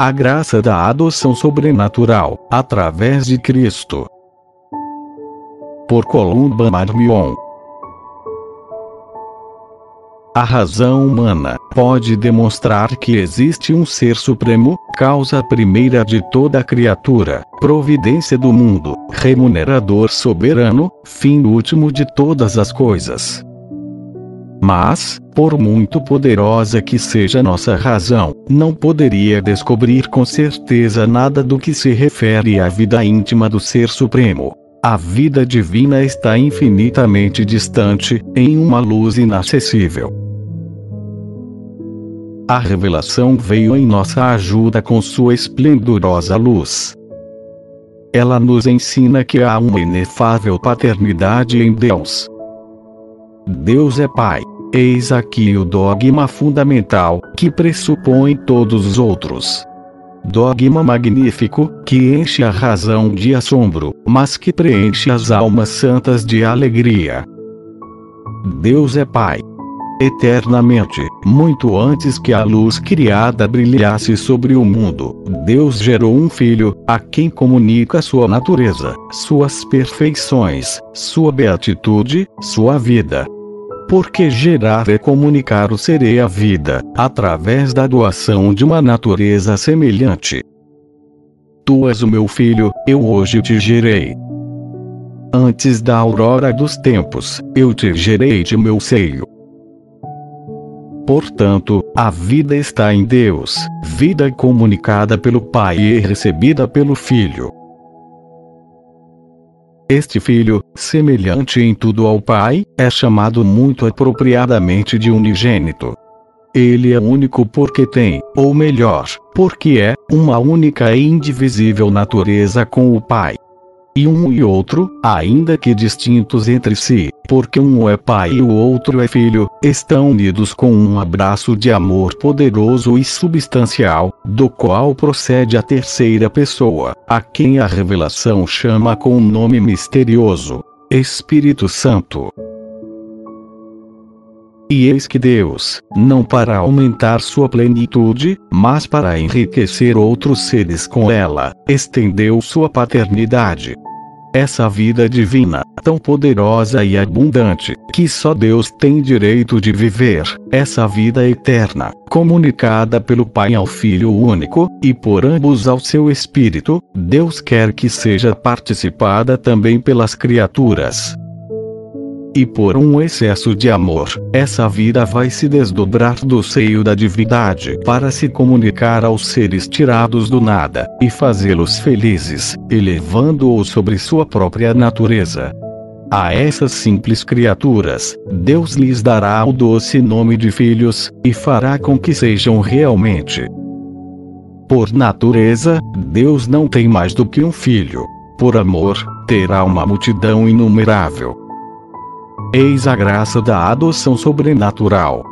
A graça da adoção sobrenatural, através de Cristo. Por Columba Marmion. A razão humana pode demonstrar que existe um ser supremo, causa primeira de toda criatura, providência do mundo, remunerador soberano, fim último de todas as coisas. Mas, por muito poderosa que seja nossa razão, não poderia descobrir com certeza nada do que se refere à vida íntima do Ser Supremo. A vida divina está infinitamente distante, em uma luz inacessível. A revelação veio em nossa ajuda com sua esplendorosa luz. Ela nos ensina que há uma inefável paternidade em Deus Deus é Pai. Eis aqui o dogma fundamental, que pressupõe todos os outros. Dogma magnífico, que enche a razão de assombro, mas que preenche as almas santas de alegria. Deus é Pai. Eternamente, muito antes que a luz criada brilhasse sobre o mundo, Deus gerou um filho, a quem comunica sua natureza, suas perfeições, sua beatitude, sua vida, porque gerar é comunicar o ser e a vida, através da doação de uma natureza semelhante. Tu és o meu filho, eu hoje te gerei. Antes da aurora dos tempos, eu te gerei de meu seio. Portanto, a vida está em Deus, vida comunicada pelo Pai e recebida pelo Filho. Este filho, semelhante em tudo ao pai, é chamado muito apropriadamente de unigênito. Ele é único porque tem, ou melhor, porque é, uma única e indivisível natureza com o pai e um e outro, ainda que distintos entre si, porque um é pai e o outro é filho, estão unidos com um abraço de amor poderoso e substancial, do qual procede a terceira pessoa, a quem a revelação chama com um nome misterioso: Espírito Santo. E eis que Deus, não para aumentar sua plenitude, mas para enriquecer outros seres com ela, estendeu sua paternidade, essa vida divina, tão poderosa e abundante, que só Deus tem direito de viver, essa vida eterna, comunicada pelo Pai ao Filho único, e por ambos ao seu Espírito, Deus quer que seja participada também pelas criaturas e por um excesso de amor, essa vida vai se desdobrar do seio da divindade para se comunicar aos seres tirados do nada, e fazê-los felizes, elevando-os sobre sua própria natureza. A essas simples criaturas, Deus lhes dará o doce nome de filhos, e fará com que sejam realmente. Por natureza, Deus não tem mais do que um filho. Por amor, terá uma multidão inumerável. Eis a graça da adoção sobrenatural.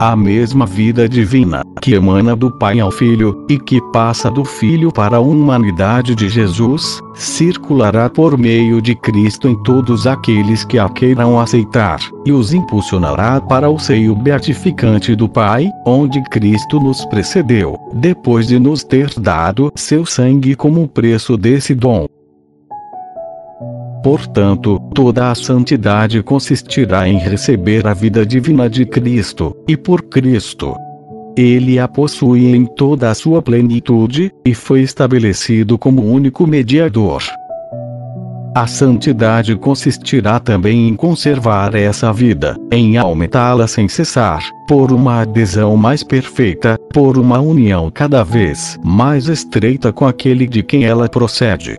A mesma vida divina, que emana do Pai ao Filho, e que passa do Filho para a humanidade de Jesus, circulará por meio de Cristo em todos aqueles que a queiram aceitar, e os impulsionará para o seio beatificante do Pai, onde Cristo nos precedeu, depois de nos ter dado seu sangue como preço desse dom. Portanto, toda a santidade consistirá em receber a vida divina de Cristo, e por Cristo. Ele a possui em toda a sua plenitude, e foi estabelecido como único mediador. A santidade consistirá também em conservar essa vida, em aumentá-la sem cessar, por uma adesão mais perfeita, por uma união cada vez mais estreita com aquele de quem ela procede.